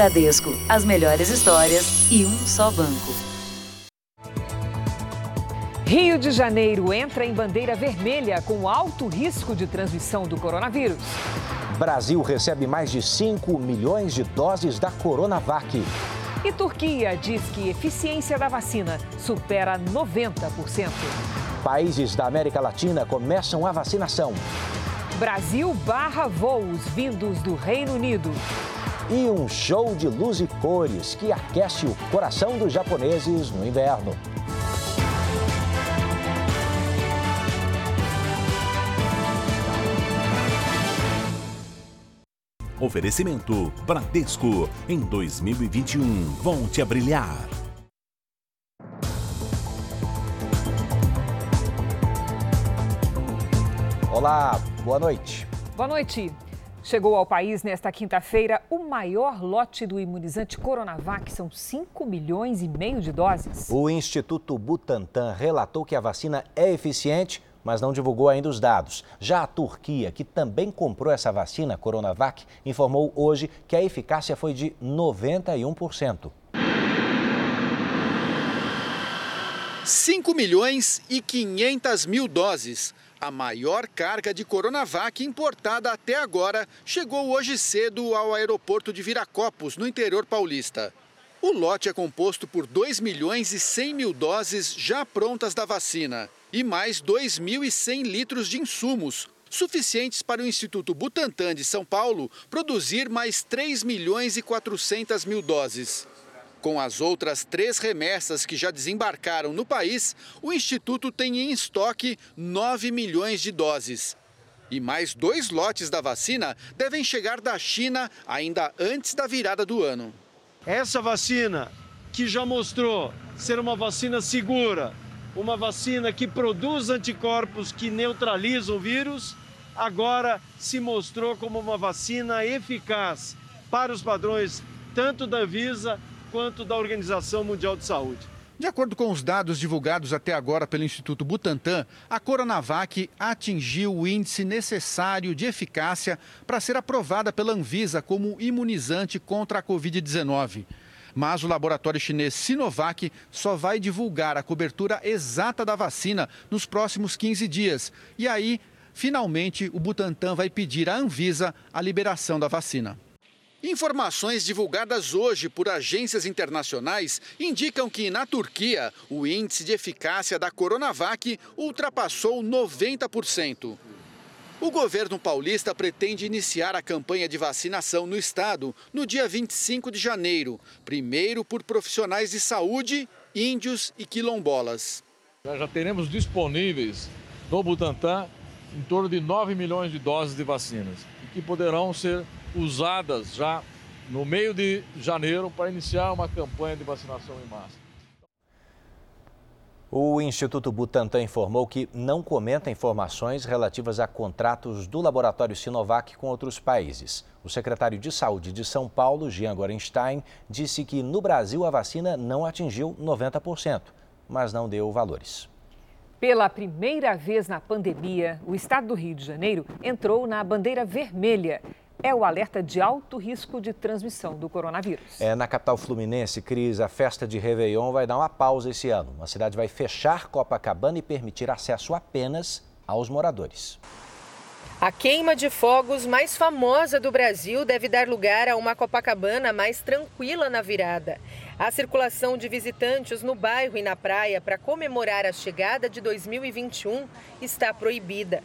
Bradesco, as melhores histórias e um só banco. Rio de Janeiro entra em bandeira vermelha com alto risco de transmissão do coronavírus. Brasil recebe mais de 5 milhões de doses da Coronavac. E Turquia diz que eficiência da vacina supera 90%. Países da América Latina começam a vacinação. Brasil barra voos vindos do Reino Unido. E um show de luz e cores que aquece o coração dos japoneses no inverno. Oferecimento Bradesco. Em 2021, volte a brilhar. Olá, boa noite. Boa noite. Chegou ao país nesta quinta-feira o maior lote do imunizante Coronavac, são 5 milhões e meio de doses. O Instituto Butantan relatou que a vacina é eficiente mas não divulgou ainda os dados. Já a Turquia, que também comprou essa vacina Coronavac, informou hoje que a eficácia foi de 91%. 5 milhões e 500 mil doses. A maior carga de Coronavac importada até agora chegou hoje cedo ao aeroporto de Viracopos, no interior paulista. O lote é composto por 2 milhões e 100 mil doses já prontas da vacina e mais 2.100 litros de insumos, suficientes para o Instituto Butantan de São Paulo produzir mais 3 milhões e 400 mil doses. Com as outras três remessas que já desembarcaram no país, o Instituto tem em estoque 9 milhões de doses. E mais dois lotes da vacina devem chegar da China ainda antes da virada do ano. Essa vacina, que já mostrou ser uma vacina segura, uma vacina que produz anticorpos que neutralizam o vírus, agora se mostrou como uma vacina eficaz para os padrões tanto da Visa quanto da Organização Mundial de Saúde. De acordo com os dados divulgados até agora pelo Instituto Butantan, a Coronavac atingiu o índice necessário de eficácia para ser aprovada pela Anvisa como imunizante contra a Covid-19. Mas o laboratório chinês Sinovac só vai divulgar a cobertura exata da vacina nos próximos 15 dias. E aí, finalmente, o Butantan vai pedir à Anvisa a liberação da vacina. Informações divulgadas hoje por agências internacionais indicam que na Turquia o índice de eficácia da Coronavac ultrapassou 90%. O governo paulista pretende iniciar a campanha de vacinação no estado no dia 25 de janeiro, primeiro por profissionais de saúde, índios e quilombolas. Já teremos disponíveis no Butantan em torno de 9 milhões de doses de vacinas, que poderão ser usadas já no meio de janeiro para iniciar uma campanha de vacinação em massa. O Instituto Butantan informou que não comenta informações relativas a contratos do laboratório Sinovac com outros países. O secretário de Saúde de São Paulo, Jean Gorenstein, disse que no Brasil a vacina não atingiu 90%, mas não deu valores. Pela primeira vez na pandemia, o estado do Rio de Janeiro entrou na bandeira vermelha é o alerta de alto risco de transmissão do coronavírus. É, na capital fluminense, Cris, a festa de Réveillon vai dar uma pausa esse ano. A cidade vai fechar Copacabana e permitir acesso apenas aos moradores. A queima de fogos mais famosa do Brasil deve dar lugar a uma Copacabana mais tranquila na virada. A circulação de visitantes no bairro e na praia para comemorar a chegada de 2021 está proibida.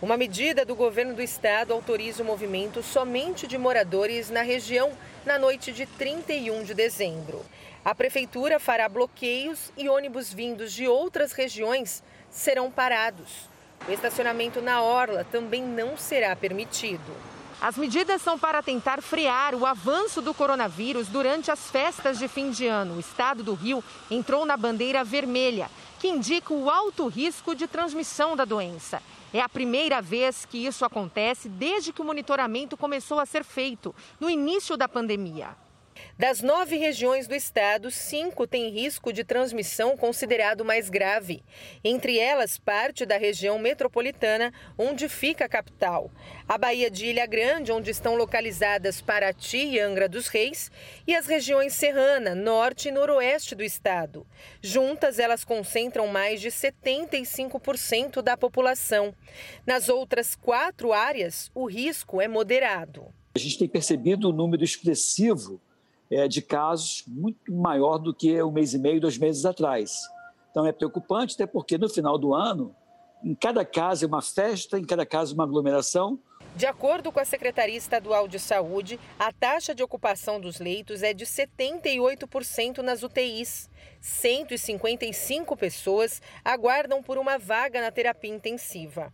Uma medida do governo do estado autoriza o movimento somente de moradores na região na noite de 31 de dezembro. A prefeitura fará bloqueios e ônibus vindos de outras regiões serão parados. O estacionamento na orla também não será permitido. As medidas são para tentar frear o avanço do coronavírus durante as festas de fim de ano. O estado do Rio entrou na bandeira vermelha, que indica o alto risco de transmissão da doença. É a primeira vez que isso acontece desde que o monitoramento começou a ser feito, no início da pandemia. Das nove regiões do estado, cinco têm risco de transmissão considerado mais grave. Entre elas, parte da região metropolitana, onde fica a capital. A Baía de Ilha Grande, onde estão localizadas Paraty e Angra dos Reis, e as regiões Serrana, Norte e Noroeste do estado. Juntas, elas concentram mais de 75% da população. Nas outras quatro áreas, o risco é moderado. A gente tem percebido um número expressivo é, de casos muito maior do que um mês e meio, dois meses atrás. Então é preocupante, até porque no final do ano, em cada casa é uma festa, em cada casa uma aglomeração. De acordo com a Secretaria Estadual de Saúde, a taxa de ocupação dos leitos é de 78% nas UTIs. 155 pessoas aguardam por uma vaga na terapia intensiva.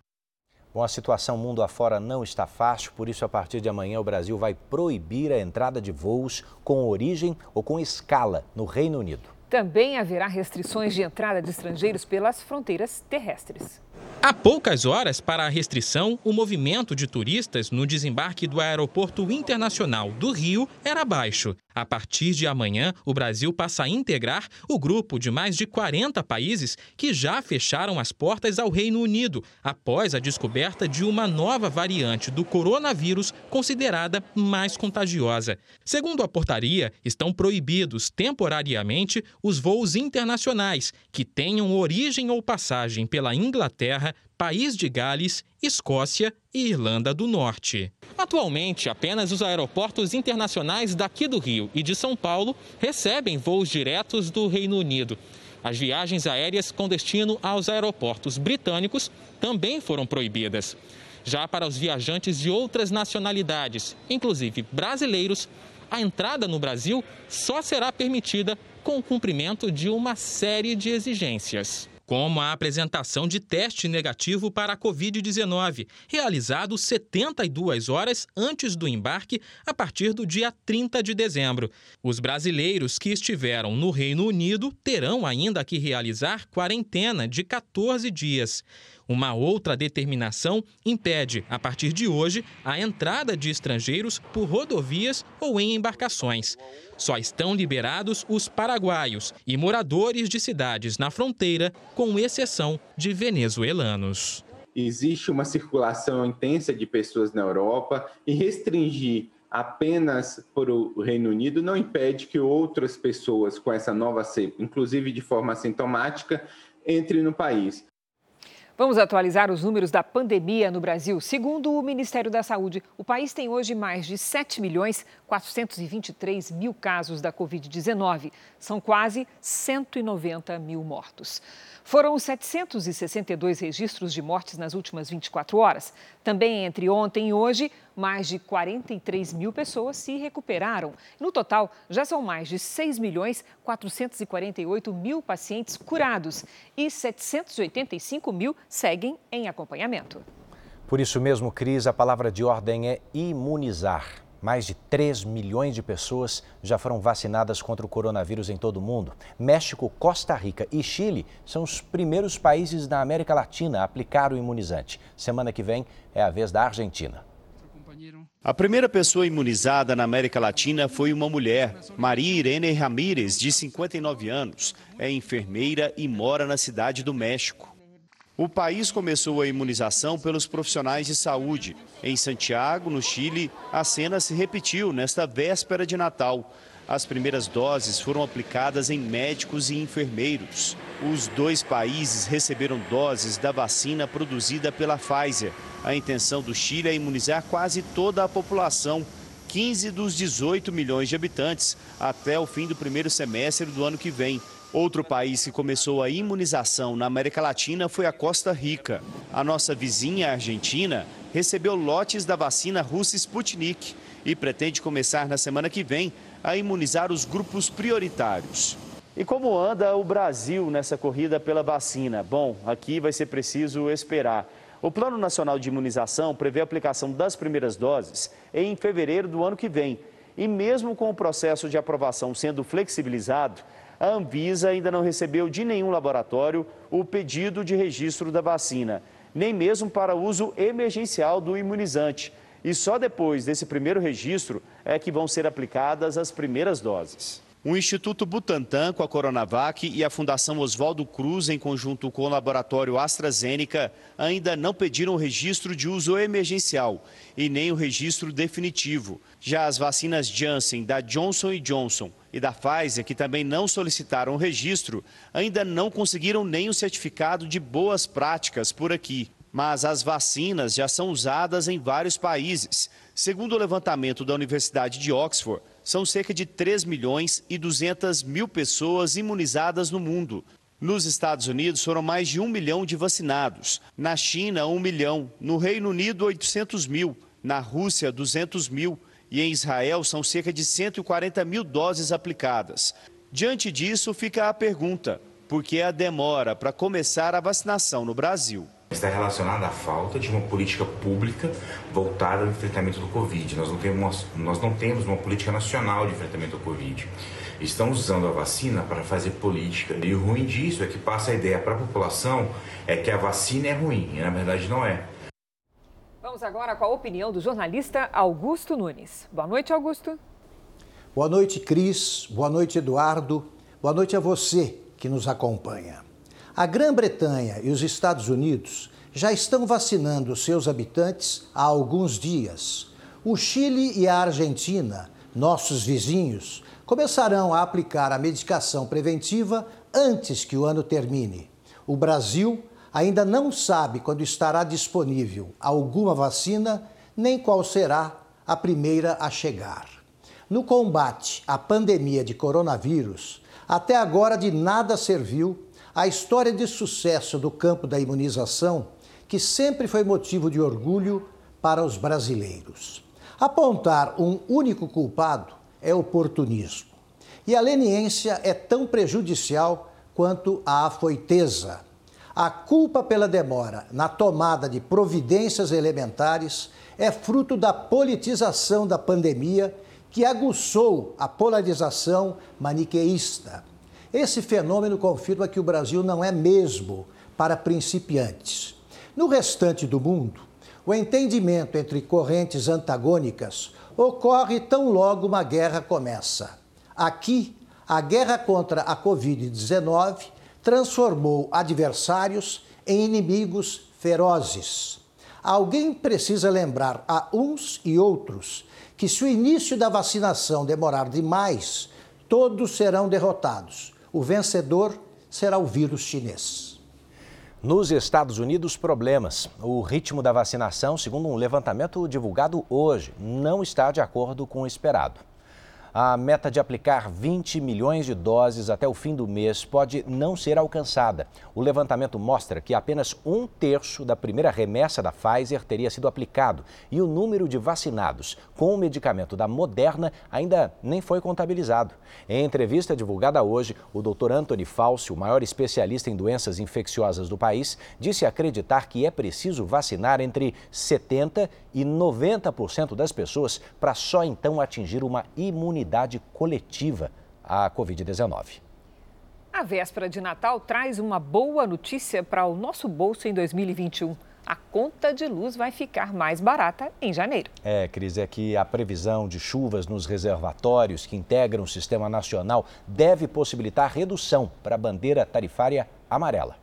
Bom, a situação mundo afora não está fácil, por isso, a partir de amanhã, o Brasil vai proibir a entrada de voos com origem ou com escala no Reino Unido. Também haverá restrições de entrada de estrangeiros pelas fronteiras terrestres. Há poucas horas para a restrição, o movimento de turistas no desembarque do Aeroporto Internacional do Rio era baixo. A partir de amanhã, o Brasil passa a integrar o grupo de mais de 40 países que já fecharam as portas ao Reino Unido após a descoberta de uma nova variante do coronavírus considerada mais contagiosa. Segundo a portaria, estão proibidos temporariamente os voos internacionais que tenham origem ou passagem pela Inglaterra, País de Gales, Escócia e Irlanda do Norte. Atualmente, apenas os aeroportos internacionais daqui do Rio e de São Paulo recebem voos diretos do Reino Unido. As viagens aéreas com destino aos aeroportos britânicos também foram proibidas. Já para os viajantes de outras nacionalidades, inclusive brasileiros, a entrada no Brasil só será permitida com o cumprimento de uma série de exigências como a apresentação de teste negativo para a Covid-19, realizado 72 horas antes do embarque, a partir do dia 30 de dezembro. Os brasileiros que estiveram no Reino Unido terão ainda que realizar quarentena de 14 dias. Uma outra determinação impede, a partir de hoje, a entrada de estrangeiros por rodovias ou em embarcações. Só estão liberados os paraguaios e moradores de cidades na fronteira, com exceção de venezuelanos. Existe uma circulação intensa de pessoas na Europa e restringir apenas para o Reino Unido não impede que outras pessoas com essa nova cepa, inclusive de forma assintomática, entrem no país. Vamos atualizar os números da pandemia no Brasil. Segundo o Ministério da Saúde, o país tem hoje mais de 7 milhões 423 mil casos da Covid-19. São quase 190 mil mortos. Foram 762 registros de mortes nas últimas 24 horas. Também entre ontem e hoje, mais de 43 mil pessoas se recuperaram. No total, já são mais de 6 milhões 448 mil pacientes curados e 785 mil seguem em acompanhamento. Por isso mesmo, Cris, a palavra de ordem é imunizar. Mais de 3 milhões de pessoas já foram vacinadas contra o coronavírus em todo o mundo. México, Costa Rica e Chile são os primeiros países da América Latina a aplicar o imunizante. Semana que vem é a vez da Argentina. A primeira pessoa imunizada na América Latina foi uma mulher, Maria Irene Ramírez, de 59 anos. É enfermeira e mora na cidade do México. O país começou a imunização pelos profissionais de saúde. Em Santiago, no Chile, a cena se repetiu nesta véspera de Natal. As primeiras doses foram aplicadas em médicos e enfermeiros. Os dois países receberam doses da vacina produzida pela Pfizer. A intenção do Chile é imunizar quase toda a população, 15 dos 18 milhões de habitantes, até o fim do primeiro semestre do ano que vem. Outro país que começou a imunização na América Latina foi a Costa Rica. A nossa vizinha Argentina recebeu lotes da vacina russa Sputnik e pretende começar na semana que vem a imunizar os grupos prioritários. E como anda o Brasil nessa corrida pela vacina? Bom, aqui vai ser preciso esperar. O Plano Nacional de Imunização prevê a aplicação das primeiras doses em fevereiro do ano que vem. E mesmo com o processo de aprovação sendo flexibilizado, a Anvisa ainda não recebeu de nenhum laboratório o pedido de registro da vacina, nem mesmo para uso emergencial do imunizante. E só depois desse primeiro registro é que vão ser aplicadas as primeiras doses. O Instituto Butantan com a Coronavac e a Fundação Oswaldo Cruz, em conjunto com o laboratório AstraZeneca, ainda não pediram o registro de uso emergencial e nem o registro definitivo. Já as vacinas Janssen, da Johnson Johnson e da Pfizer, que também não solicitaram o registro, ainda não conseguiram nem o certificado de boas práticas por aqui. Mas as vacinas já são usadas em vários países. Segundo o levantamento da Universidade de Oxford, são cerca de 3 milhões e 200 mil pessoas imunizadas no mundo. Nos Estados Unidos foram mais de um milhão de vacinados. Na China, um milhão. No Reino Unido, 800 mil. Na Rússia, 200 mil. E em Israel, são cerca de 140 mil doses aplicadas. Diante disso, fica a pergunta: por que a demora para começar a vacinação no Brasil? Está relacionada à falta de uma política pública voltada ao enfrentamento do Covid. Nós não temos, nós não temos uma política nacional de enfrentamento ao Covid. Estão usando a vacina para fazer política. E o ruim disso é que passa a ideia para a população é que a vacina é ruim, e na verdade não é. Vamos agora com a opinião do jornalista Augusto Nunes. Boa noite, Augusto. Boa noite, Cris. Boa noite, Eduardo. Boa noite a você que nos acompanha. A Grã-Bretanha e os Estados Unidos já estão vacinando seus habitantes há alguns dias. O Chile e a Argentina, nossos vizinhos, começarão a aplicar a medicação preventiva antes que o ano termine. O Brasil ainda não sabe quando estará disponível alguma vacina, nem qual será a primeira a chegar. No combate à pandemia de coronavírus, até agora de nada serviu a história de sucesso do campo da imunização, que sempre foi motivo de orgulho para os brasileiros. Apontar um único culpado é oportunismo. E a leniência é tão prejudicial quanto a afoiteza. A culpa pela demora na tomada de providências elementares é fruto da politização da pandemia que aguçou a polarização maniqueísta esse fenômeno confirma que o Brasil não é mesmo para principiantes. No restante do mundo, o entendimento entre correntes antagônicas ocorre tão logo uma guerra começa. Aqui, a guerra contra a Covid-19 transformou adversários em inimigos ferozes. Alguém precisa lembrar a uns e outros que, se o início da vacinação demorar demais, todos serão derrotados o vencedor será o vírus chinês. Nos Estados Unidos, problemas. O ritmo da vacinação, segundo um levantamento divulgado hoje, não está de acordo com o esperado. A meta de aplicar 20 milhões de doses até o fim do mês pode não ser alcançada. O levantamento mostra que apenas um terço da primeira remessa da Pfizer teria sido aplicado e o número de vacinados com o medicamento da Moderna ainda nem foi contabilizado. Em entrevista divulgada hoje, o Dr. Anthony Fauci, o maior especialista em doenças infecciosas do país, disse acreditar que é preciso vacinar entre 70 e 90% das pessoas para só então atingir uma imunidade imunidade coletiva à Covid-19. A véspera de Natal traz uma boa notícia para o nosso bolso em 2021 a conta de luz vai ficar mais barata em janeiro. É, Cris, é que a previsão de chuvas nos reservatórios que integram o sistema nacional deve possibilitar redução para a bandeira tarifária amarela.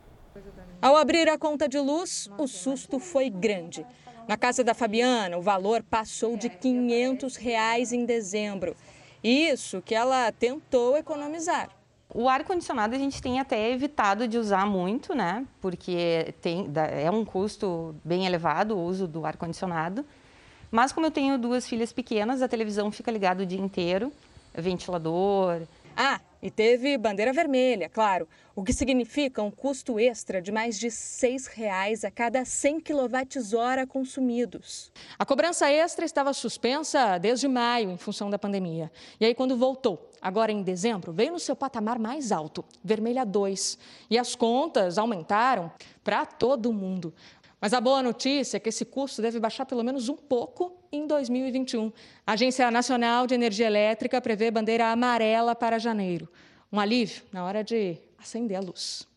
Ao abrir a conta de luz, o susto foi grande. Na casa da Fabiana, o valor passou de 500 reais em dezembro. Isso que ela tentou economizar. O ar-condicionado a gente tem até evitado de usar muito, né? Porque tem, é um custo bem elevado o uso do ar-condicionado. Mas como eu tenho duas filhas pequenas, a televisão fica ligada o dia inteiro, ventilador. Ah, e teve bandeira vermelha, claro, o que significa um custo extra de mais de R$ 6,00 a cada 100 kWh consumidos. A cobrança extra estava suspensa desde maio, em função da pandemia. E aí, quando voltou, agora em dezembro, veio no seu patamar mais alto, vermelha 2. E as contas aumentaram para todo mundo. Mas a boa notícia é que esse custo deve baixar pelo menos um pouco em 2021. A Agência Nacional de Energia Elétrica prevê bandeira amarela para janeiro. Um alívio na hora de acender a luz.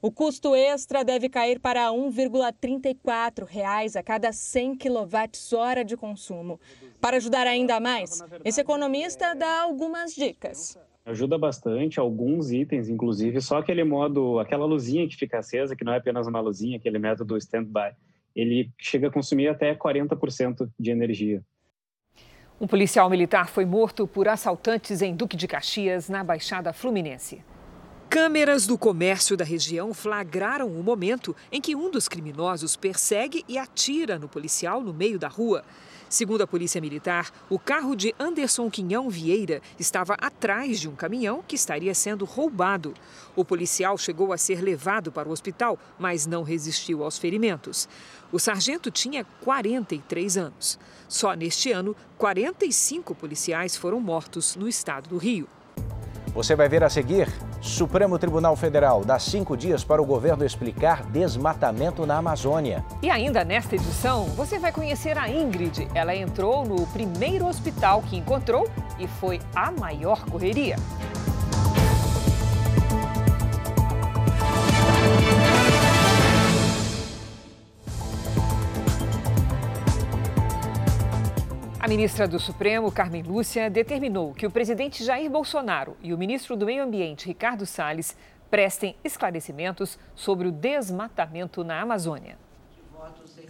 O custo extra deve cair para R$ 1,34 a cada 100 kWh de consumo. Para ajudar ainda mais, esse economista dá algumas dicas. Ajuda bastante, alguns itens, inclusive, só aquele modo, aquela luzinha que fica acesa, que não é apenas uma luzinha, aquele método standby, ele chega a consumir até 40% de energia. Um policial militar foi morto por assaltantes em Duque de Caxias, na Baixada Fluminense. Câmeras do comércio da região flagraram o momento em que um dos criminosos persegue e atira no policial no meio da rua. Segundo a Polícia Militar, o carro de Anderson Quinhão Vieira estava atrás de um caminhão que estaria sendo roubado. O policial chegou a ser levado para o hospital, mas não resistiu aos ferimentos. O sargento tinha 43 anos. Só neste ano, 45 policiais foram mortos no estado do Rio. Você vai ver a seguir: Supremo Tribunal Federal dá cinco dias para o governo explicar desmatamento na Amazônia. E ainda nesta edição, você vai conhecer a Ingrid. Ela entrou no primeiro hospital que encontrou e foi a maior correria. A ministra do Supremo, Carmen Lúcia, determinou que o presidente Jair Bolsonaro e o ministro do Meio Ambiente, Ricardo Salles, prestem esclarecimentos sobre o desmatamento na Amazônia.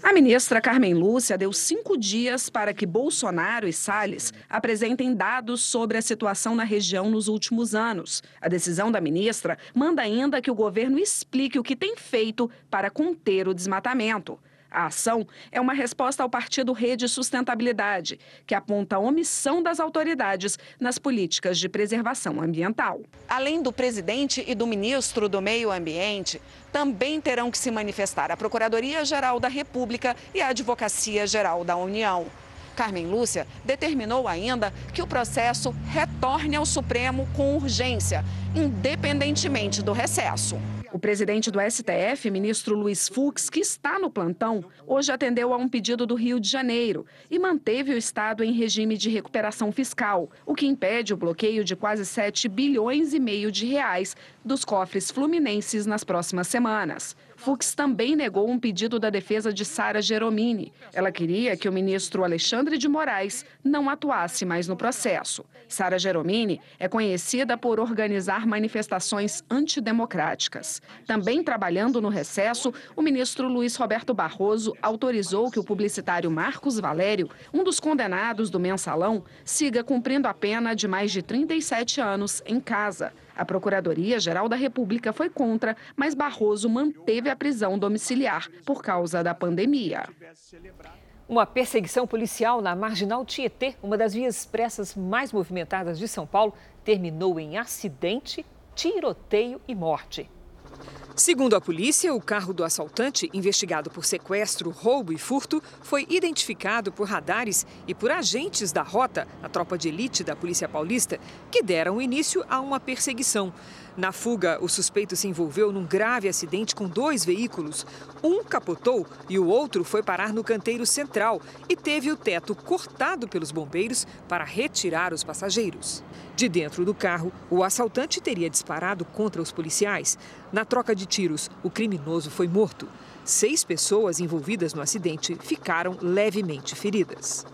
A ministra Carmen Lúcia deu cinco dias para que Bolsonaro e Salles apresentem dados sobre a situação na região nos últimos anos. A decisão da ministra manda ainda que o governo explique o que tem feito para conter o desmatamento. A ação é uma resposta ao partido Rede Sustentabilidade, que aponta a omissão das autoridades nas políticas de preservação ambiental. Além do presidente e do ministro do Meio Ambiente, também terão que se manifestar a Procuradoria-Geral da República e a Advocacia Geral da União. Carmen Lúcia determinou ainda que o processo retorne ao Supremo com urgência, independentemente do recesso. O presidente do STF, ministro Luiz Fux, que está no plantão, hoje atendeu a um pedido do Rio de Janeiro e manteve o Estado em regime de recuperação fiscal, o que impede o bloqueio de quase 7 bilhões e meio de reais dos cofres fluminenses nas próximas semanas. Fux também negou um pedido da defesa de Sara Geromini. Ela queria que o ministro Alexandre de Moraes não atuasse mais no processo. Sara Geromini é conhecida por organizar manifestações antidemocráticas. Também trabalhando no recesso, o ministro Luiz Roberto Barroso autorizou que o publicitário Marcos Valério, um dos condenados do mensalão, siga cumprindo a pena de mais de 37 anos em casa. A Procuradoria-Geral da República foi contra, mas Barroso manteve a prisão domiciliar por causa da pandemia. Uma perseguição policial na Marginal Tietê, uma das vias expressas mais movimentadas de São Paulo, terminou em acidente, tiroteio e morte. Segundo a polícia, o carro do assaltante, investigado por sequestro, roubo e furto, foi identificado por radares e por agentes da rota, a tropa de elite da Polícia Paulista, que deram início a uma perseguição. Na fuga, o suspeito se envolveu num grave acidente com dois veículos. Um capotou e o outro foi parar no canteiro central e teve o teto cortado pelos bombeiros para retirar os passageiros. De dentro do carro, o assaltante teria disparado contra os policiais. Na troca de tiros, o criminoso foi morto. Seis pessoas envolvidas no acidente ficaram levemente feridas.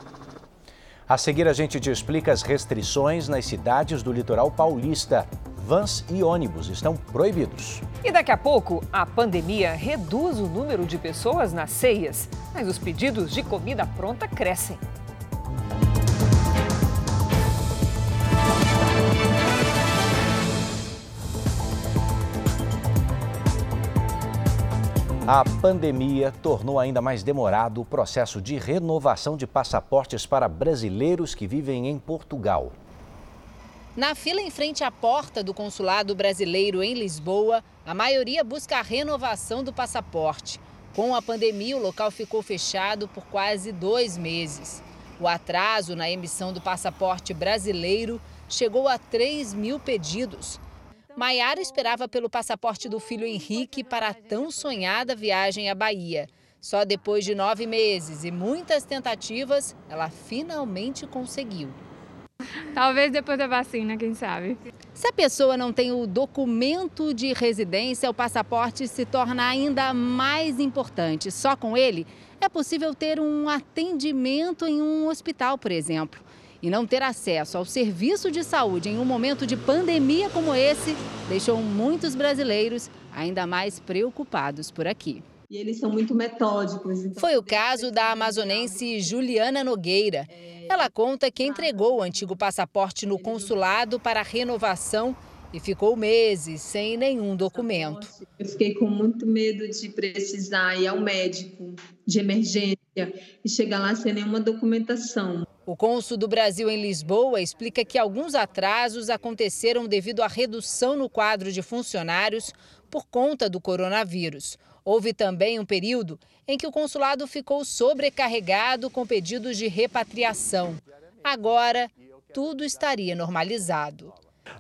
A seguir, a gente te explica as restrições nas cidades do litoral paulista. Vans e ônibus estão proibidos. E daqui a pouco, a pandemia reduz o número de pessoas nas ceias, mas os pedidos de comida pronta crescem. A pandemia tornou ainda mais demorado o processo de renovação de passaportes para brasileiros que vivem em Portugal. Na fila em frente à porta do consulado brasileiro em Lisboa, a maioria busca a renovação do passaporte. Com a pandemia, o local ficou fechado por quase dois meses. O atraso na emissão do passaporte brasileiro chegou a 3 mil pedidos. Maiara esperava pelo passaporte do filho Henrique para a tão sonhada viagem à Bahia. Só depois de nove meses e muitas tentativas, ela finalmente conseguiu. Talvez depois da vacina, quem sabe. Se a pessoa não tem o documento de residência, o passaporte se torna ainda mais importante. Só com ele é possível ter um atendimento em um hospital, por exemplo. E não ter acesso ao serviço de saúde em um momento de pandemia como esse deixou muitos brasileiros ainda mais preocupados por aqui. E eles são muito metódicos. Então Foi o caso da amazonense Juliana Nogueira. Ela conta que entregou o antigo passaporte no consulado para renovação e ficou meses sem nenhum documento. Eu fiquei com muito medo de precisar ir ao médico de emergência e chegar lá sem nenhuma documentação. O cônsul do Brasil em Lisboa explica que alguns atrasos aconteceram devido à redução no quadro de funcionários por conta do coronavírus. Houve também um período em que o consulado ficou sobrecarregado com pedidos de repatriação. Agora, tudo estaria normalizado.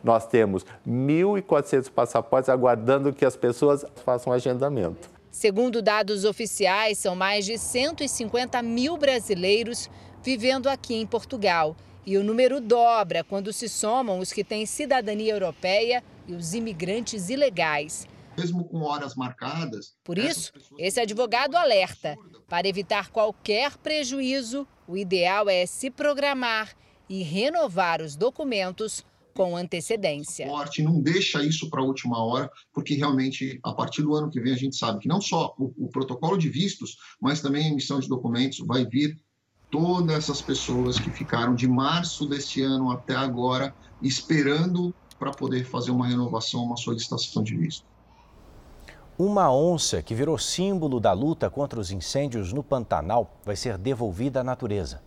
Nós temos 1.400 passaportes aguardando que as pessoas façam agendamento. Segundo dados oficiais, são mais de 150 mil brasileiros vivendo aqui em Portugal. E o número dobra quando se somam os que têm cidadania europeia e os imigrantes ilegais mesmo com horas marcadas. Por isso, esse advogado alerta: para evitar qualquer prejuízo, o ideal é se programar e renovar os documentos com antecedência. O não deixa isso para a última hora, porque realmente, a partir do ano que vem, a gente sabe que não só o, o protocolo de vistos, mas também a emissão de documentos vai vir todas essas pessoas que ficaram de março deste ano até agora esperando para poder fazer uma renovação, uma solicitação de visto. Uma onça que virou símbolo da luta contra os incêndios no Pantanal vai ser devolvida à natureza.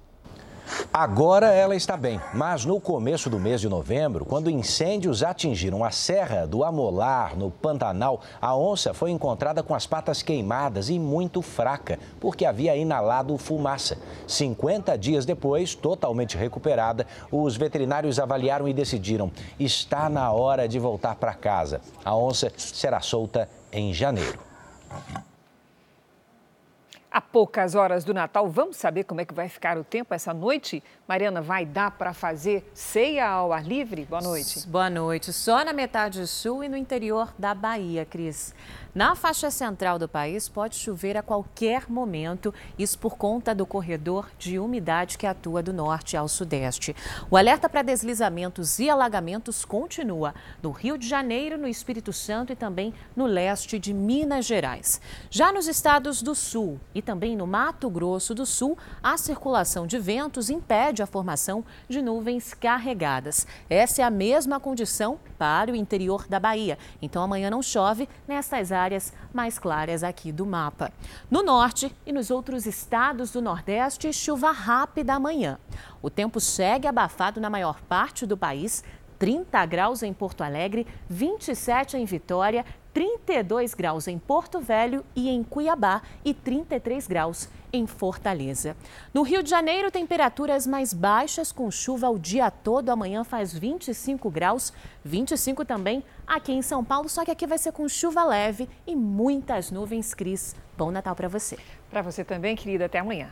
Agora ela está bem, mas no começo do mês de novembro, quando incêndios atingiram a Serra do Amolar, no Pantanal, a onça foi encontrada com as patas queimadas e muito fraca, porque havia inalado fumaça. 50 dias depois, totalmente recuperada, os veterinários avaliaram e decidiram: está na hora de voltar para casa. A onça será solta em janeiro. Há poucas horas do Natal, vamos saber como é que vai ficar o tempo essa noite? Mariana, vai dar para fazer ceia ao ar livre? Boa noite. Boa noite. Só na metade sul e no interior da Bahia, Cris. Na faixa central do país, pode chover a qualquer momento, isso por conta do corredor de umidade que atua do norte ao sudeste. O alerta para deslizamentos e alagamentos continua no Rio de Janeiro, no Espírito Santo e também no leste de Minas Gerais. Já nos estados do sul e também no Mato Grosso do Sul, a circulação de ventos impede a formação de nuvens carregadas. Essa é a mesma condição para o interior da Bahia. Então amanhã não chove nessas áreas mais claras aqui do mapa. No norte e nos outros estados do Nordeste, chuva rápida amanhã. O tempo segue abafado na maior parte do país. 30 graus em Porto Alegre, 27 em Vitória, 32 graus em Porto Velho e em Cuiabá e 33 graus em Fortaleza. No Rio de Janeiro, temperaturas mais baixas com chuva o dia todo. Amanhã faz 25 graus, 25 também aqui em São Paulo, só que aqui vai ser com chuva leve e muitas nuvens, Cris. Bom Natal para você. Para você também, querida. Até amanhã.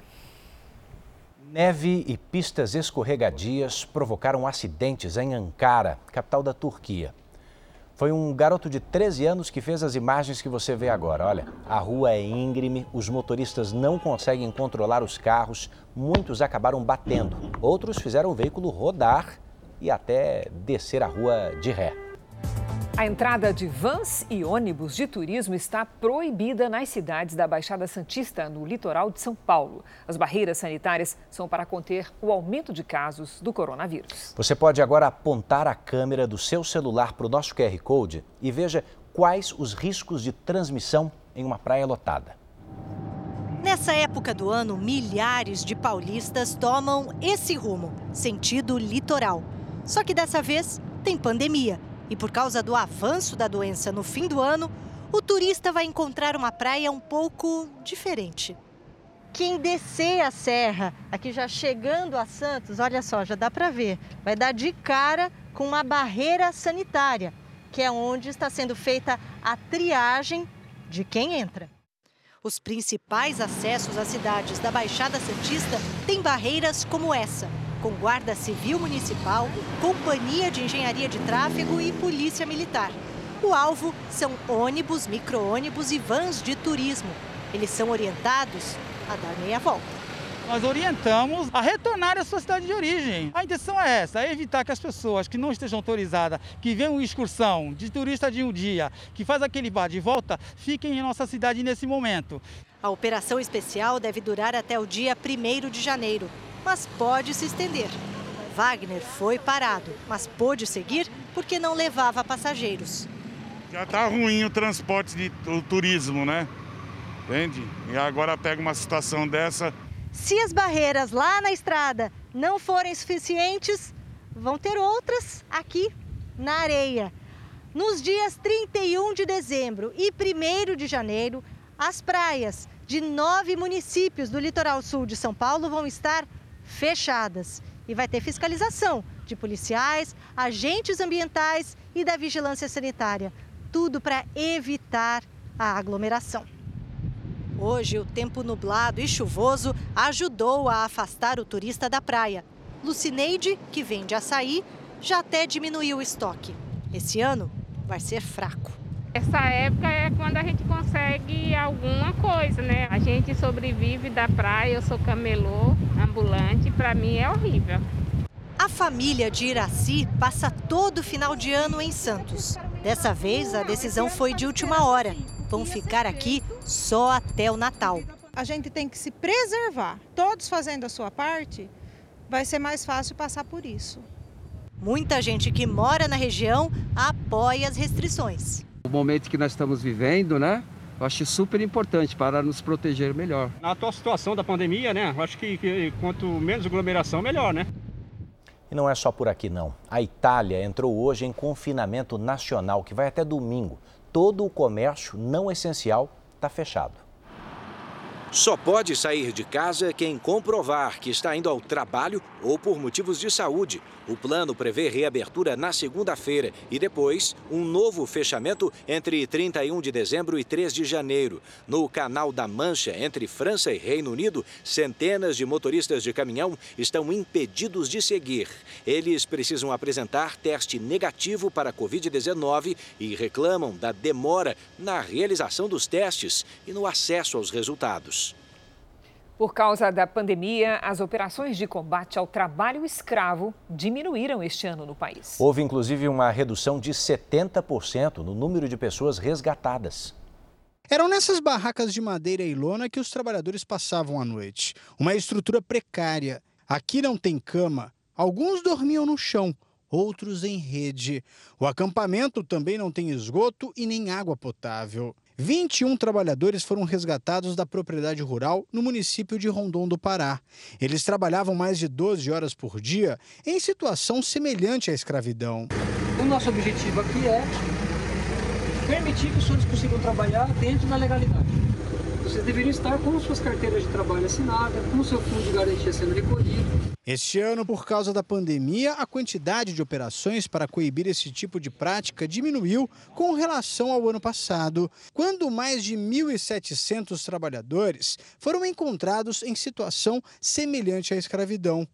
Neve e pistas escorregadias provocaram acidentes em Ankara, capital da Turquia. Foi um garoto de 13 anos que fez as imagens que você vê agora. Olha, a rua é íngreme, os motoristas não conseguem controlar os carros, muitos acabaram batendo, outros fizeram o veículo rodar e até descer a rua de ré. A entrada de vans e ônibus de turismo está proibida nas cidades da Baixada Santista, no litoral de São Paulo. As barreiras sanitárias são para conter o aumento de casos do coronavírus. Você pode agora apontar a câmera do seu celular para o nosso QR Code e veja quais os riscos de transmissão em uma praia lotada. Nessa época do ano, milhares de paulistas tomam esse rumo, sentido litoral. Só que dessa vez tem pandemia e por causa do avanço da doença no fim do ano, o turista vai encontrar uma praia um pouco diferente. Quem descer a serra, aqui já chegando a Santos, olha só, já dá para ver, vai dar de cara com uma barreira sanitária, que é onde está sendo feita a triagem de quem entra. Os principais acessos às cidades da Baixada Santista têm barreiras como essa. Com Guarda Civil Municipal, Companhia de Engenharia de Tráfego e Polícia Militar. O alvo são ônibus, micro-ônibus e vans de turismo. Eles são orientados a dar meia volta nós orientamos a retornar à sua cidade de origem. A intenção é essa, é evitar que as pessoas que não estejam autorizadas, que venham em excursão de turista de um dia, que faz aquele bar de volta, fiquem em nossa cidade nesse momento. A operação especial deve durar até o dia 1 de janeiro, mas pode se estender. Wagner foi parado, mas pôde seguir porque não levava passageiros. Já está ruim o transporte de o turismo, né? Entende? E agora pega uma situação dessa, se as barreiras lá na estrada não forem suficientes, vão ter outras aqui na areia. Nos dias 31 de dezembro e 1 de janeiro, as praias de nove municípios do litoral sul de São Paulo vão estar fechadas. E vai ter fiscalização de policiais, agentes ambientais e da vigilância sanitária. Tudo para evitar a aglomeração. Hoje, o tempo nublado e chuvoso ajudou a afastar o turista da praia. Lucineide, que vende açaí, já até diminuiu o estoque. Esse ano vai ser fraco. Essa época é quando a gente consegue alguma coisa, né? A gente sobrevive da praia, eu sou camelô, ambulante, para mim é horrível. A família de Iraci passa todo final de ano em Santos. Dessa vez, a decisão foi de última hora vão ficar aqui só até o Natal. A gente tem que se preservar. Todos fazendo a sua parte, vai ser mais fácil passar por isso. Muita gente que mora na região apoia as restrições. O momento que nós estamos vivendo, né? Eu acho super importante para nos proteger melhor. Na atual situação da pandemia, né? Eu acho que, que quanto menos aglomeração, melhor, né? E não é só por aqui, não. A Itália entrou hoje em confinamento nacional, que vai até domingo todo o comércio não essencial está fechado. Só pode sair de casa quem comprovar que está indo ao trabalho ou por motivos de saúde. O plano prevê reabertura na segunda-feira e depois um novo fechamento entre 31 de dezembro e 3 de janeiro. No Canal da Mancha, entre França e Reino Unido, centenas de motoristas de caminhão estão impedidos de seguir. Eles precisam apresentar teste negativo para a Covid-19 e reclamam da demora na realização dos testes e no acesso aos resultados. Por causa da pandemia, as operações de combate ao trabalho escravo diminuíram este ano no país. Houve inclusive uma redução de 70% no número de pessoas resgatadas. Eram nessas barracas de madeira e lona que os trabalhadores passavam a noite. Uma estrutura precária. Aqui não tem cama. Alguns dormiam no chão, outros em rede. O acampamento também não tem esgoto e nem água potável. 21 trabalhadores foram resgatados da propriedade rural no município de Rondon do Pará. Eles trabalhavam mais de 12 horas por dia em situação semelhante à escravidão. O nosso objetivo aqui é permitir que os senhores consigam trabalhar dentro da legalidade. Vocês deveriam estar com suas carteiras de trabalho assinadas, com seu fundo de garantia sendo recolhido. Este ano, por causa da pandemia, a quantidade de operações para coibir esse tipo de prática diminuiu com relação ao ano passado, quando mais de 1.700 trabalhadores foram encontrados em situação semelhante à escravidão.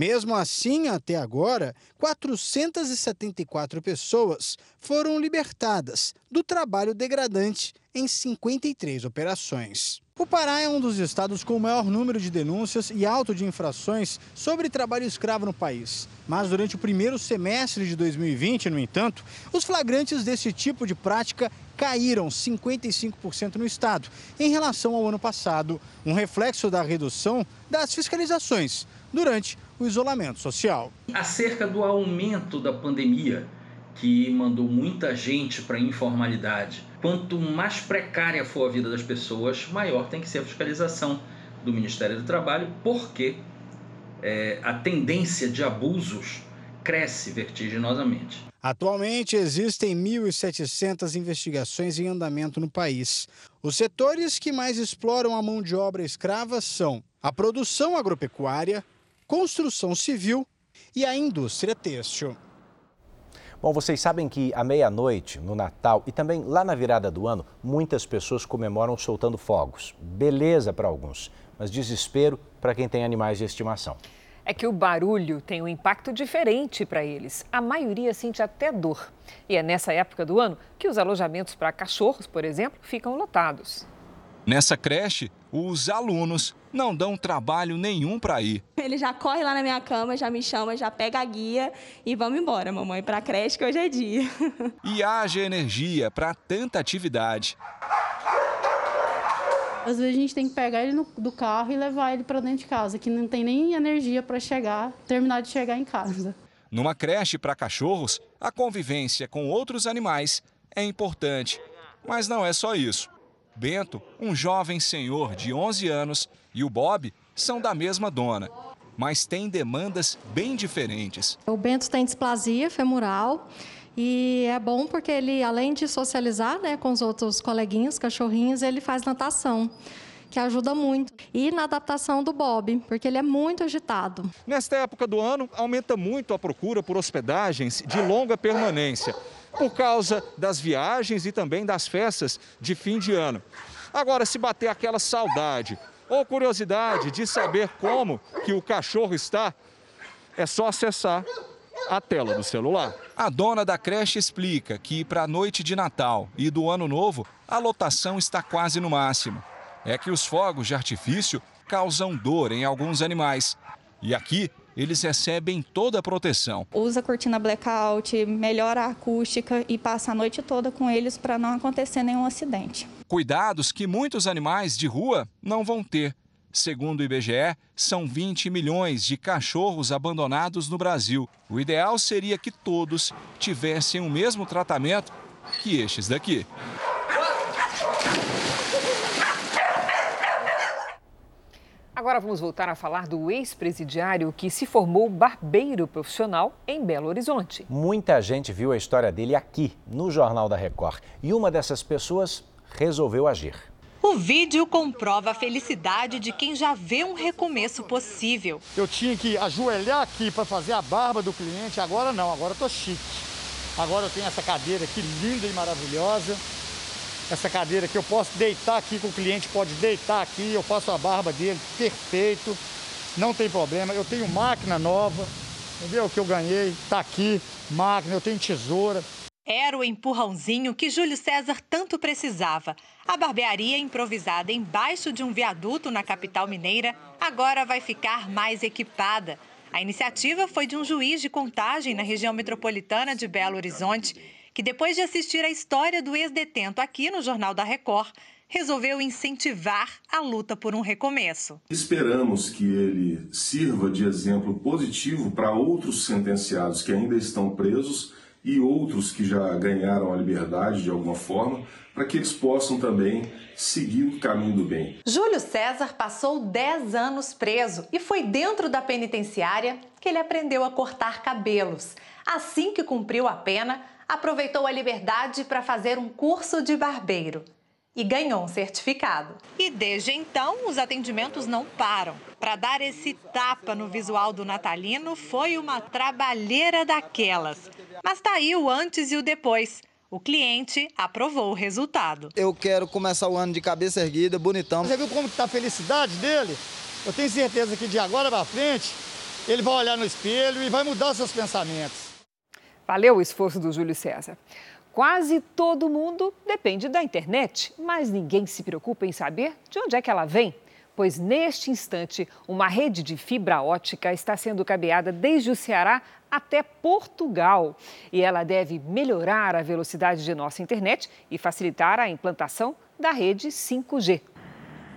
Mesmo assim, até agora, 474 pessoas foram libertadas do trabalho degradante em 53 operações. O Pará é um dos estados com o maior número de denúncias e alto de infrações sobre trabalho escravo no país. Mas durante o primeiro semestre de 2020, no entanto, os flagrantes desse tipo de prática caíram 55% no estado em relação ao ano passado, um reflexo da redução das fiscalizações durante o isolamento social. Acerca do aumento da pandemia, que mandou muita gente para a informalidade. Quanto mais precária for a vida das pessoas, maior tem que ser a fiscalização do Ministério do Trabalho, porque é, a tendência de abusos cresce vertiginosamente. Atualmente existem 1.700 investigações em andamento no país. Os setores que mais exploram a mão de obra escrava são a produção agropecuária, construção civil e a indústria têxtil. Bom, vocês sabem que à meia-noite, no Natal e também lá na virada do ano, muitas pessoas comemoram soltando fogos. Beleza para alguns, mas desespero para quem tem animais de estimação. É que o barulho tem um impacto diferente para eles. A maioria sente até dor. E é nessa época do ano que os alojamentos para cachorros, por exemplo, ficam lotados. Nessa creche, os alunos não dão trabalho nenhum para ir. Ele já corre lá na minha cama, já me chama, já pega a guia e vamos embora, mamãe, para a creche que hoje é dia. E haja energia para tanta atividade. Às vezes a gente tem que pegar ele no, do carro e levar ele para dentro de casa, que não tem nem energia para chegar, terminar de chegar em casa. Numa creche para cachorros, a convivência com outros animais é importante. Mas não é só isso. Bento, um jovem senhor de 11 anos, e o Bob são da mesma dona, mas têm demandas bem diferentes. O Bento tem displasia femoral e é bom porque ele, além de socializar né, com os outros coleguinhas, cachorrinhos, ele faz natação que ajuda muito. E na adaptação do Bob, porque ele é muito agitado. Nesta época do ano, aumenta muito a procura por hospedagens de longa permanência, por causa das viagens e também das festas de fim de ano. Agora, se bater aquela saudade ou curiosidade de saber como que o cachorro está, é só acessar a tela do celular. A dona da creche explica que para a noite de Natal e do Ano Novo, a lotação está quase no máximo é que os fogos de artifício causam dor em alguns animais. E aqui eles recebem toda a proteção. Usa cortina blackout, melhora a acústica e passa a noite toda com eles para não acontecer nenhum acidente. Cuidados que muitos animais de rua não vão ter. Segundo o IBGE, são 20 milhões de cachorros abandonados no Brasil. O ideal seria que todos tivessem o mesmo tratamento que estes daqui. Agora vamos voltar a falar do ex-presidiário que se formou barbeiro profissional em Belo Horizonte. Muita gente viu a história dele aqui, no Jornal da Record. E uma dessas pessoas resolveu agir. O vídeo comprova a felicidade de quem já vê um recomeço possível. Eu tinha que ajoelhar aqui para fazer a barba do cliente, agora não, agora eu tô chique. Agora eu tenho essa cadeira aqui linda e maravilhosa essa cadeira que eu posso deitar aqui, com o cliente pode deitar aqui, eu faço a barba dele perfeito, não tem problema. Eu tenho máquina nova, entendeu? Que eu ganhei, tá aqui, máquina, eu tenho tesoura. Era o empurrãozinho que Júlio César tanto precisava. A barbearia improvisada embaixo de um viaduto na capital mineira agora vai ficar mais equipada. A iniciativa foi de um juiz de contagem na região metropolitana de Belo Horizonte que depois de assistir a história do ex-detento aqui no Jornal da Record, resolveu incentivar a luta por um recomeço. Esperamos que ele sirva de exemplo positivo para outros sentenciados que ainda estão presos e outros que já ganharam a liberdade de alguma forma, para que eles possam também seguir o caminho do bem. Júlio César passou 10 anos preso e foi dentro da penitenciária que ele aprendeu a cortar cabelos. Assim que cumpriu a pena, aproveitou a liberdade para fazer um curso de barbeiro e ganhou um certificado. E desde então, os atendimentos não param. Para dar esse tapa no visual do natalino foi uma trabalheira daquelas. Mas tá aí o antes e o depois. O cliente aprovou o resultado. Eu quero começar o ano de cabeça erguida, bonitão. Você viu como está a felicidade dele? Eu tenho certeza que de agora para frente ele vai olhar no espelho e vai mudar seus pensamentos. Valeu o esforço do Júlio César. Quase todo mundo depende da internet, mas ninguém se preocupa em saber de onde é que ela vem. Pois neste instante, uma rede de fibra ótica está sendo cabeada desde o Ceará até Portugal. E ela deve melhorar a velocidade de nossa internet e facilitar a implantação da rede 5G.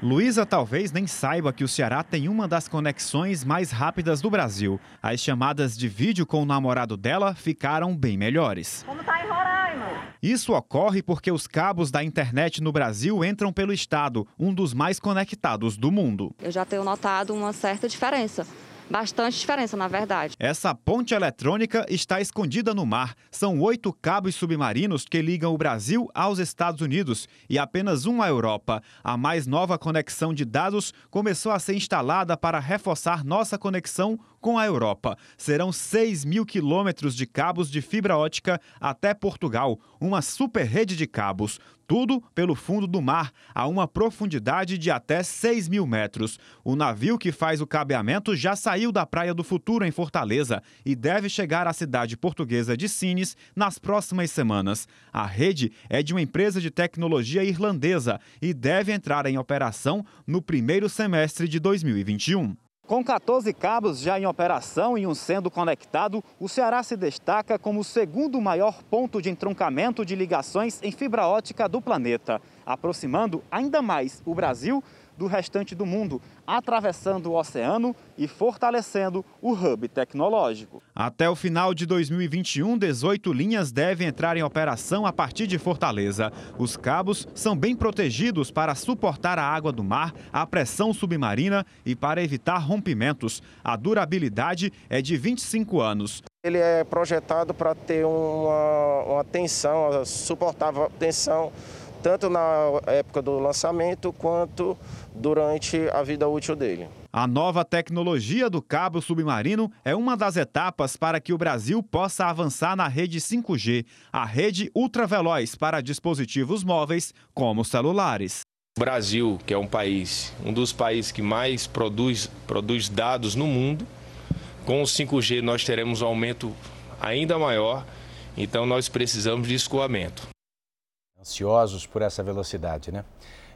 Luísa talvez nem saiba que o Ceará tem uma das conexões mais rápidas do Brasil. As chamadas de vídeo com o namorado dela ficaram bem melhores. Como tá em Roraima? Isso ocorre porque os cabos da internet no Brasil entram pelo estado, um dos mais conectados do mundo. Eu já tenho notado uma certa diferença bastante diferença, na verdade. Essa ponte eletrônica está escondida no mar. São oito cabos submarinos que ligam o Brasil aos Estados Unidos e apenas um à Europa. A mais nova conexão de dados começou a ser instalada para reforçar nossa conexão com a Europa. Serão 6 mil quilômetros de cabos de fibra ótica até Portugal, uma super rede de cabos. tudo pelo fundo do mar, a uma profundidade de até 6 mil metros. O navio que faz o cabeamento já saiu da Praia do Futuro, em Fortaleza, e deve chegar à cidade portuguesa de Sines nas próximas semanas. A rede é de uma empresa de tecnologia irlandesa e deve entrar em operação no primeiro semestre de 2021. Com 14 cabos já em operação e um sendo conectado, o Ceará se destaca como o segundo maior ponto de entroncamento de ligações em fibra ótica do planeta, aproximando ainda mais o Brasil do restante do mundo, atravessando o oceano e fortalecendo o hub tecnológico. Até o final de 2021, 18 linhas devem entrar em operação a partir de Fortaleza. Os cabos são bem protegidos para suportar a água do mar, a pressão submarina e para evitar rompimentos. A durabilidade é de 25 anos. Ele é projetado para ter uma, uma tensão, suportar tensão tanto na época do lançamento quanto durante a vida útil dele. A nova tecnologia do cabo submarino é uma das etapas para que o Brasil possa avançar na rede 5G, a rede ultraveloz para dispositivos móveis como celulares. O Brasil, que é um país, um dos países que mais produz, produz dados no mundo, com o 5G nós teremos um aumento ainda maior, então nós precisamos de escoamento. Ansiosos por essa velocidade, né?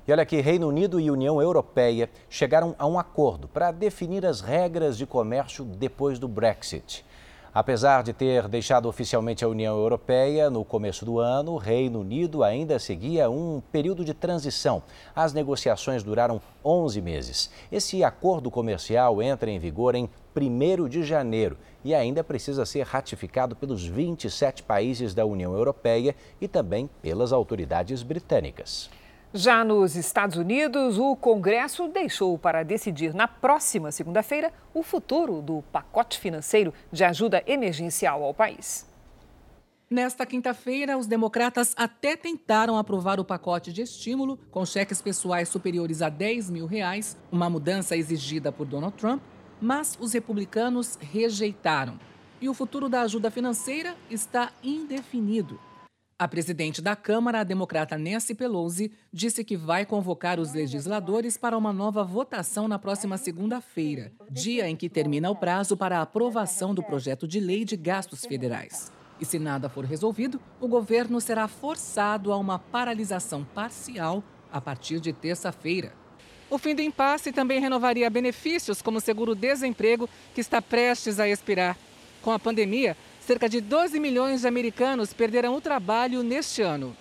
E olha aqui, Reino Unido e União Europeia chegaram a um acordo para definir as regras de comércio depois do Brexit. Apesar de ter deixado oficialmente a União Europeia no começo do ano, o Reino Unido ainda seguia um período de transição. As negociações duraram 11 meses. Esse acordo comercial entra em vigor em 1 de janeiro e ainda precisa ser ratificado pelos 27 países da União Europeia e também pelas autoridades britânicas. Já nos Estados Unidos, o Congresso deixou para decidir na próxima segunda-feira o futuro do pacote financeiro de ajuda emergencial ao país. Nesta quinta-feira, os democratas até tentaram aprovar o pacote de estímulo com cheques pessoais superiores a 10 mil reais, uma mudança exigida por Donald Trump, mas os republicanos rejeitaram. E o futuro da ajuda financeira está indefinido. A presidente da Câmara, a democrata Nancy Pelosi, disse que vai convocar os legisladores para uma nova votação na próxima segunda-feira, dia em que termina o prazo para a aprovação do projeto de lei de gastos federais. E se nada for resolvido, o governo será forçado a uma paralisação parcial a partir de terça-feira. O fim do impasse também renovaria benefícios como o seguro-desemprego, que está prestes a expirar. Com a pandemia, Cerca de 12 milhões de americanos perderão o trabalho neste ano.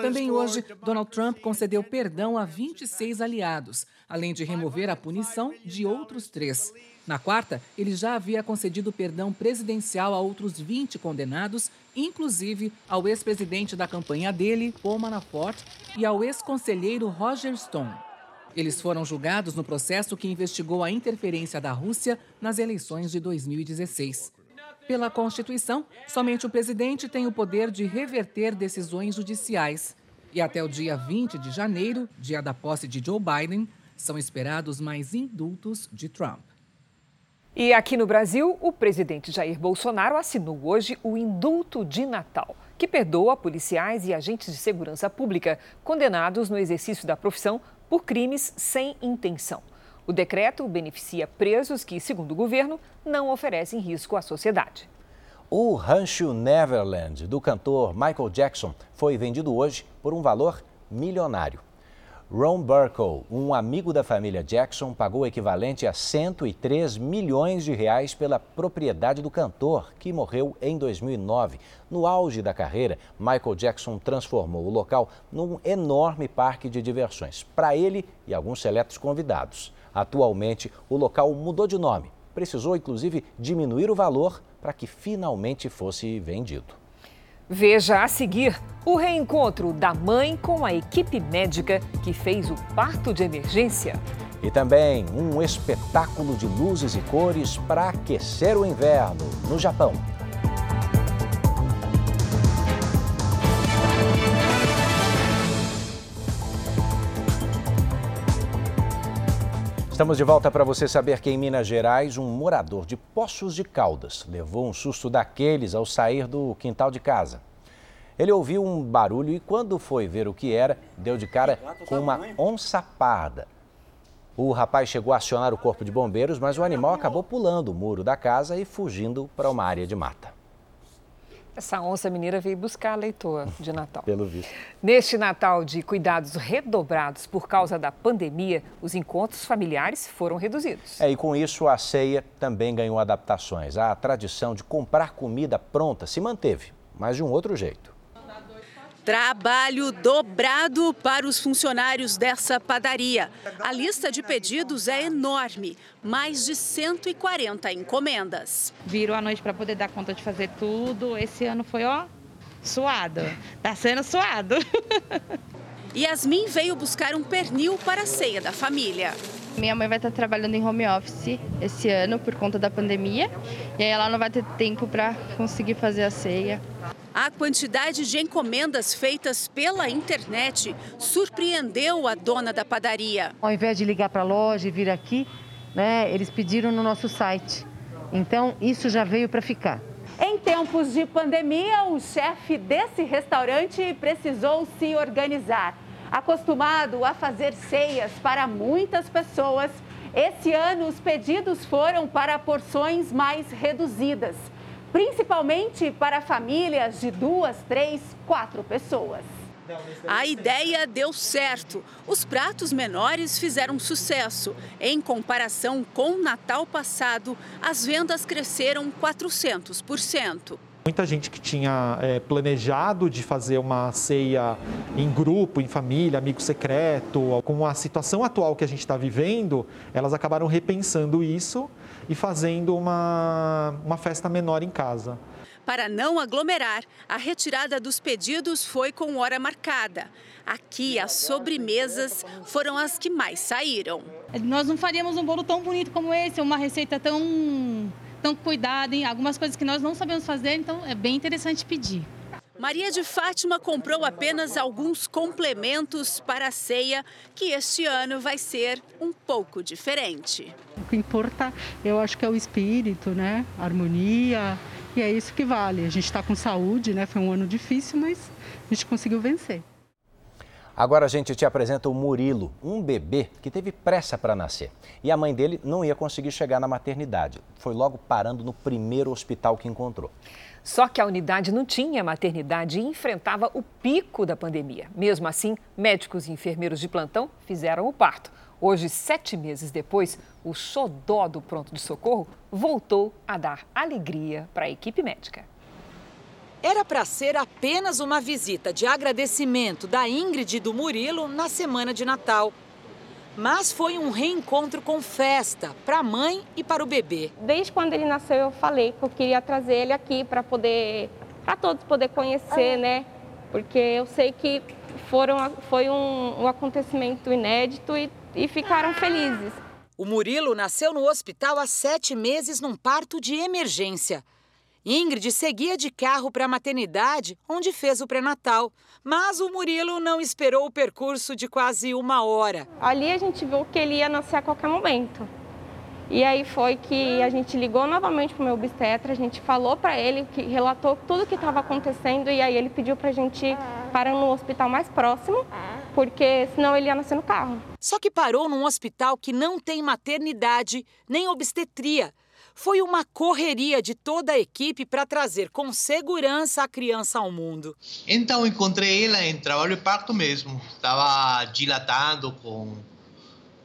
Também hoje, Donald Trump concedeu perdão a 26 aliados, além de remover a punição de outros três. Na quarta, ele já havia concedido perdão presidencial a outros 20 condenados, inclusive ao ex-presidente da campanha dele, Paul Manafort, e ao ex-conselheiro Roger Stone. Eles foram julgados no processo que investigou a interferência da Rússia nas eleições de 2016. Pela Constituição, somente o presidente tem o poder de reverter decisões judiciais. E até o dia 20 de janeiro, dia da posse de Joe Biden, são esperados mais indultos de Trump. E aqui no Brasil, o presidente Jair Bolsonaro assinou hoje o indulto de Natal, que perdoa policiais e agentes de segurança pública condenados no exercício da profissão por crimes sem intenção. O decreto beneficia presos que, segundo o governo, não oferecem risco à sociedade. O rancho Neverland do cantor Michael Jackson foi vendido hoje por um valor milionário. Ron Burkle, um amigo da família Jackson, pagou o equivalente a 103 milhões de reais pela propriedade do cantor, que morreu em 2009. No auge da carreira, Michael Jackson transformou o local num enorme parque de diversões para ele e alguns seletos convidados. Atualmente, o local mudou de nome. Precisou, inclusive, diminuir o valor para que finalmente fosse vendido. Veja a seguir o reencontro da mãe com a equipe médica que fez o parto de emergência. E também um espetáculo de luzes e cores para aquecer o inverno no Japão. Estamos de volta para você saber que em Minas Gerais, um morador de Poços de Caldas levou um susto daqueles ao sair do quintal de casa. Ele ouviu um barulho e, quando foi ver o que era, deu de cara com uma onça parda. O rapaz chegou a acionar o corpo de bombeiros, mas o animal acabou pulando o muro da casa e fugindo para uma área de mata. Essa onça mineira veio buscar a leitor de Natal. Pelo visto. Neste Natal de cuidados redobrados por causa da pandemia, os encontros familiares foram reduzidos. É, e com isso a ceia também ganhou adaptações. A tradição de comprar comida pronta se manteve, mas de um outro jeito. Trabalho dobrado para os funcionários dessa padaria. A lista de pedidos é enorme, mais de 140 encomendas. Virou a noite para poder dar conta de fazer tudo. Esse ano foi, ó, suado. Tá sendo suado. Yasmin veio buscar um pernil para a ceia da família. Minha mãe vai estar trabalhando em home office esse ano por conta da pandemia. E aí ela não vai ter tempo para conseguir fazer a ceia. A quantidade de encomendas feitas pela internet surpreendeu a dona da padaria. Ao invés de ligar para a loja e vir aqui, né, eles pediram no nosso site. Então, isso já veio para ficar. Em tempos de pandemia, o chefe desse restaurante precisou se organizar. Acostumado a fazer ceias para muitas pessoas, esse ano os pedidos foram para porções mais reduzidas principalmente para famílias de duas, três, quatro pessoas. A ideia deu certo. Os pratos menores fizeram sucesso. Em comparação com o Natal passado, as vendas cresceram 400%. Muita gente que tinha é, planejado de fazer uma ceia em grupo, em família, amigo secreto, com a situação atual que a gente está vivendo, elas acabaram repensando isso e fazendo uma, uma festa menor em casa. Para não aglomerar, a retirada dos pedidos foi com hora marcada. Aqui, as sobremesas foram as que mais saíram. Nós não faríamos um bolo tão bonito como esse, uma receita tão, tão cuidada, hein? algumas coisas que nós não sabemos fazer, então é bem interessante pedir. Maria de Fátima comprou apenas alguns complementos para a ceia, que este ano vai ser um pouco diferente. O que importa, eu acho que é o espírito, né? A harmonia, e é isso que vale. A gente está com saúde, né? Foi um ano difícil, mas a gente conseguiu vencer. Agora a gente te apresenta o Murilo, um bebê que teve pressa para nascer. E a mãe dele não ia conseguir chegar na maternidade. Foi logo parando no primeiro hospital que encontrou. Só que a unidade não tinha maternidade e enfrentava o pico da pandemia. Mesmo assim, médicos e enfermeiros de plantão fizeram o parto. Hoje, sete meses depois, o xodó do pronto de socorro voltou a dar alegria para a equipe médica. Era para ser apenas uma visita de agradecimento da Ingrid e do Murilo na semana de Natal. Mas foi um reencontro com festa para a mãe e para o bebê. Desde quando ele nasceu, eu falei que eu queria trazer ele aqui para poder, para todos poder conhecer, né? Porque eu sei que foram, foi um, um acontecimento inédito e, e ficaram felizes. O Murilo nasceu no hospital há sete meses num parto de emergência. Ingrid seguia de carro para a maternidade, onde fez o pré-natal. Mas o Murilo não esperou o percurso de quase uma hora. Ali a gente viu que ele ia nascer a qualquer momento. E aí foi que a gente ligou novamente para o meu obstetra, a gente falou para ele, que relatou tudo o que estava acontecendo e aí ele pediu para a gente parar no hospital mais próximo, porque senão ele ia nascer no carro. Só que parou num hospital que não tem maternidade nem obstetria. Foi uma correria de toda a equipe para trazer com segurança a criança ao mundo. Então encontrei ela em trabalho de parto mesmo. Estava dilatando com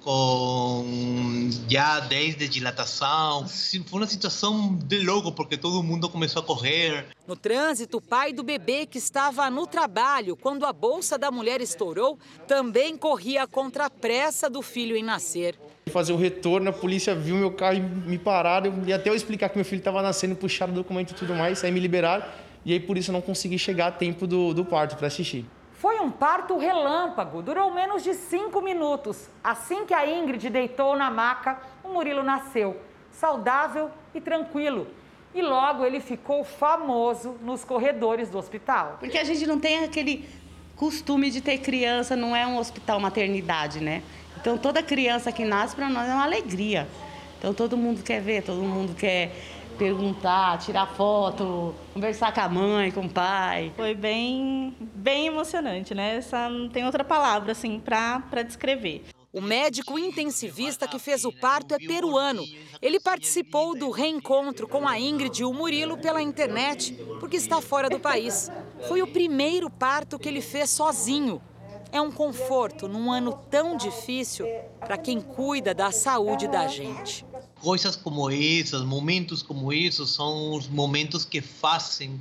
com já desde dilatação. Foi uma situação de louco, porque todo mundo começou a correr. No trânsito, o pai do bebê que estava no trabalho quando a bolsa da mulher estourou também corria contra a pressa do filho em nascer. Fazer o retorno, a polícia viu meu carro e me pararam. E até eu explicar que meu filho estava nascendo, puxaram o documento e tudo mais, aí me liberaram. E aí por isso eu não consegui chegar a tempo do, do parto para assistir. Foi um parto relâmpago, durou menos de cinco minutos. Assim que a Ingrid deitou na maca, o Murilo nasceu, saudável e tranquilo. E logo ele ficou famoso nos corredores do hospital. Porque a gente não tem aquele costume de ter criança, não é um hospital maternidade, né? Então toda criança que nasce para nós é uma alegria. Então todo mundo quer ver, todo mundo quer perguntar, tirar foto, conversar com a mãe, com o pai. Foi bem, bem emocionante, né? Essa, não tem outra palavra assim para descrever. O médico intensivista que fez o parto é peruano. Ele participou do reencontro com a Ingrid e o Murilo pela internet, porque está fora do país. Foi o primeiro parto que ele fez sozinho. É um conforto num ano tão difícil para quem cuida da saúde da gente. Coisas como essas, momentos como esses, são os momentos que fazem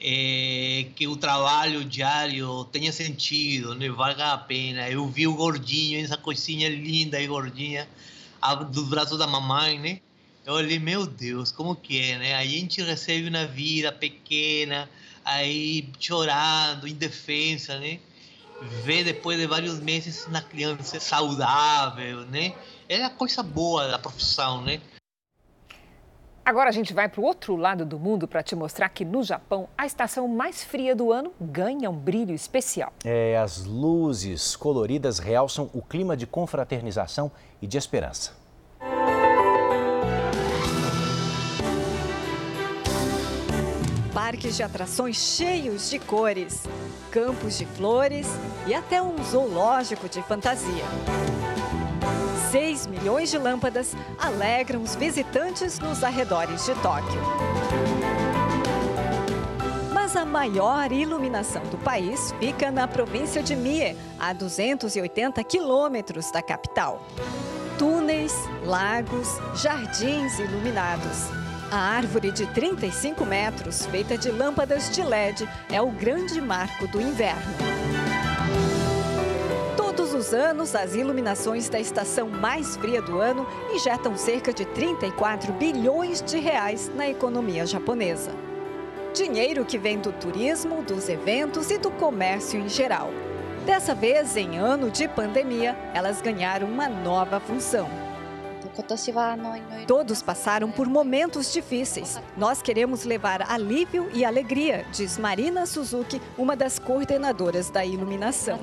é, que o trabalho diário tenha sentido, né? valga a pena. Eu vi o gordinho, essa coisinha linda e gordinha do braço da mamãe, né? Eu olhei, meu Deus, como que é, né? A gente recebe uma vida pequena, aí chorando, indefensa, né? Ver depois de vários meses uma criança saudável, né? É a coisa boa da profissão, né? Agora a gente vai para o outro lado do mundo para te mostrar que no Japão a estação mais fria do ano ganha um brilho especial. É, as luzes coloridas realçam o clima de confraternização e de esperança. Parques de atrações cheios de cores, campos de flores e até um zoológico de fantasia. 6 milhões de lâmpadas alegram os visitantes nos arredores de Tóquio. Mas a maior iluminação do país fica na província de Mie, a 280 quilômetros da capital. Túneis, lagos, jardins iluminados. A árvore de 35 metros, feita de lâmpadas de LED, é o grande marco do inverno. Todos os anos, as iluminações da estação mais fria do ano injetam cerca de 34 bilhões de reais na economia japonesa. Dinheiro que vem do turismo, dos eventos e do comércio em geral. Dessa vez, em ano de pandemia, elas ganharam uma nova função Todos passaram por momentos difíceis. Nós queremos levar alívio e alegria, diz Marina Suzuki, uma das coordenadoras da iluminação.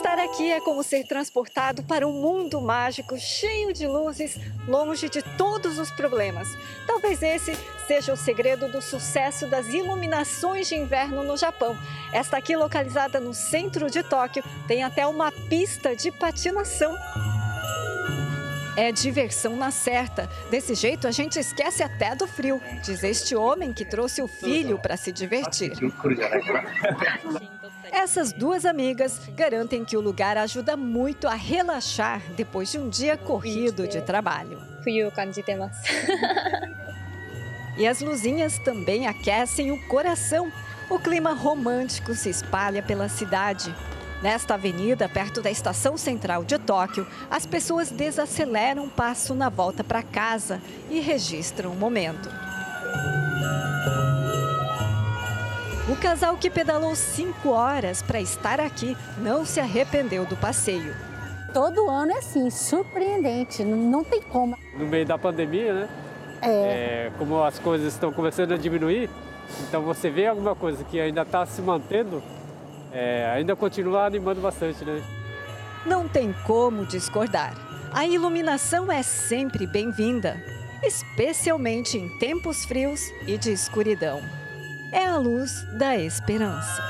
Estar aqui é como ser transportado para um mundo mágico cheio de luzes, longe de todos os problemas. Talvez esse seja o segredo do sucesso das iluminações de inverno no Japão. Esta aqui, localizada no centro de Tóquio, tem até uma pista de patinação. É diversão na certa. Desse jeito a gente esquece até do frio, diz este homem que trouxe o filho para se divertir. Essas duas amigas garantem que o lugar ajuda muito a relaxar depois de um dia corrido de trabalho. E as luzinhas também aquecem o coração. O clima romântico se espalha pela cidade. Nesta avenida, perto da estação central de Tóquio, as pessoas desaceleram o passo na volta para casa e registram o momento. O casal que pedalou cinco horas para estar aqui não se arrependeu do passeio. Todo ano é assim, surpreendente, não tem como. No meio da pandemia, né? É. é como as coisas estão começando a diminuir, então você vê alguma coisa que ainda está se mantendo, é, ainda continua animando bastante, né? Não tem como discordar. A iluminação é sempre bem-vinda, especialmente em tempos frios e de escuridão é a luz da esperança.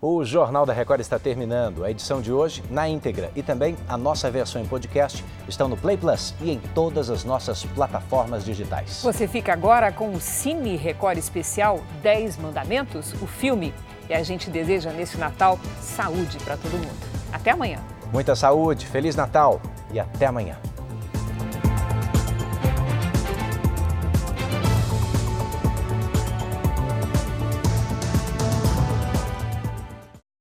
O Jornal da Record está terminando. A edição de hoje, na íntegra, e também a nossa versão em podcast estão no Play Plus e em todas as nossas plataformas digitais. Você fica agora com o Cine Record Especial 10 Mandamentos, o filme. E a gente deseja nesse Natal saúde para todo mundo. Até amanhã. Muita saúde, Feliz Natal e até amanhã.